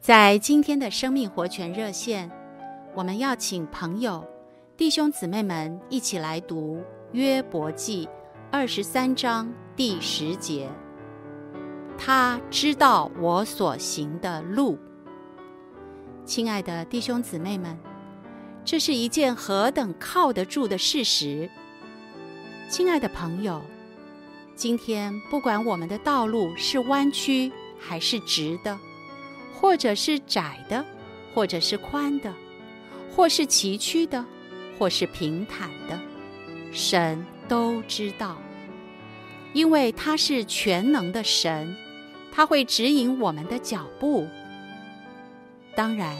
在今天的生命活泉热线，我们要请朋友、弟兄姊妹们一起来读约伯记二十三章第十节。他知道我所行的路。亲爱的弟兄姊妹们，这是一件何等靠得住的事实！亲爱的朋友，今天不管我们的道路是弯曲还是直的，或者是窄的，或者是宽的，或是崎岖的，或是平坦的，神都知道，因为他是全能的神，他会指引我们的脚步。当然，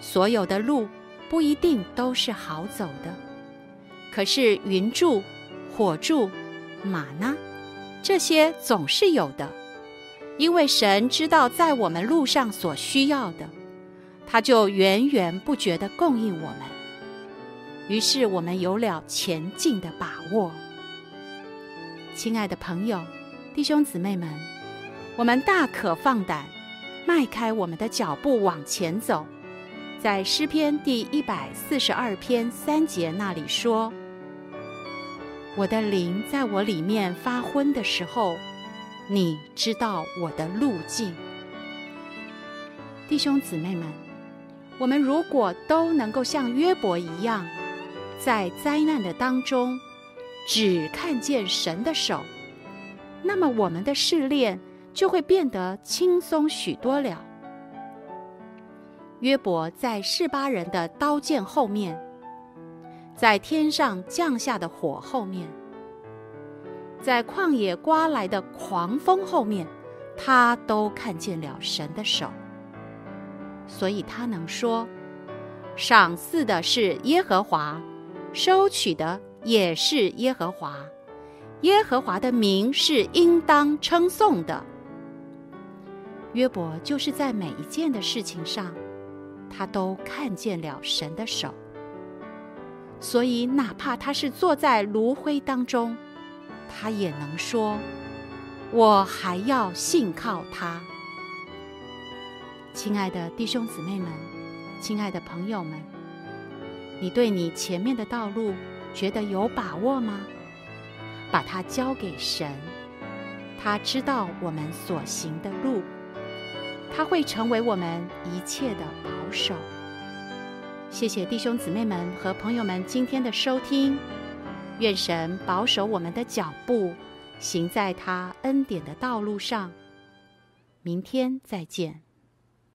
所有的路不一定都是好走的，可是云柱、火柱、马呢，这些总是有的。因为神知道在我们路上所需要的，他就源源不绝地供应我们。于是我们有了前进的把握。亲爱的朋友、弟兄姊妹们，我们大可放胆，迈开我们的脚步往前走。在诗篇第一百四十二篇三节那里说：“我的灵在我里面发昏的时候。”你知道我的路径，弟兄姊妹们，我们如果都能够像约伯一样，在灾难的当中只看见神的手，那么我们的试炼就会变得轻松许多了。约伯在示巴人的刀剑后面，在天上降下的火后面。在旷野刮来的狂风后面，他都看见了神的手，所以他能说：“赏赐的是耶和华，收取的也是耶和华，耶和华的名是应当称颂的。”约伯就是在每一件的事情上，他都看见了神的手，所以哪怕他是坐在炉灰当中。他也能说：“我还要信靠他。”亲爱的弟兄姊妹们，亲爱的朋友们，你对你前面的道路觉得有把握吗？把它交给神，他知道我们所行的路，他会成为我们一切的保守。谢谢弟兄姊妹们和朋友们今天的收听。愿神保守我们的脚步，行在他恩典的道路上。明天再见。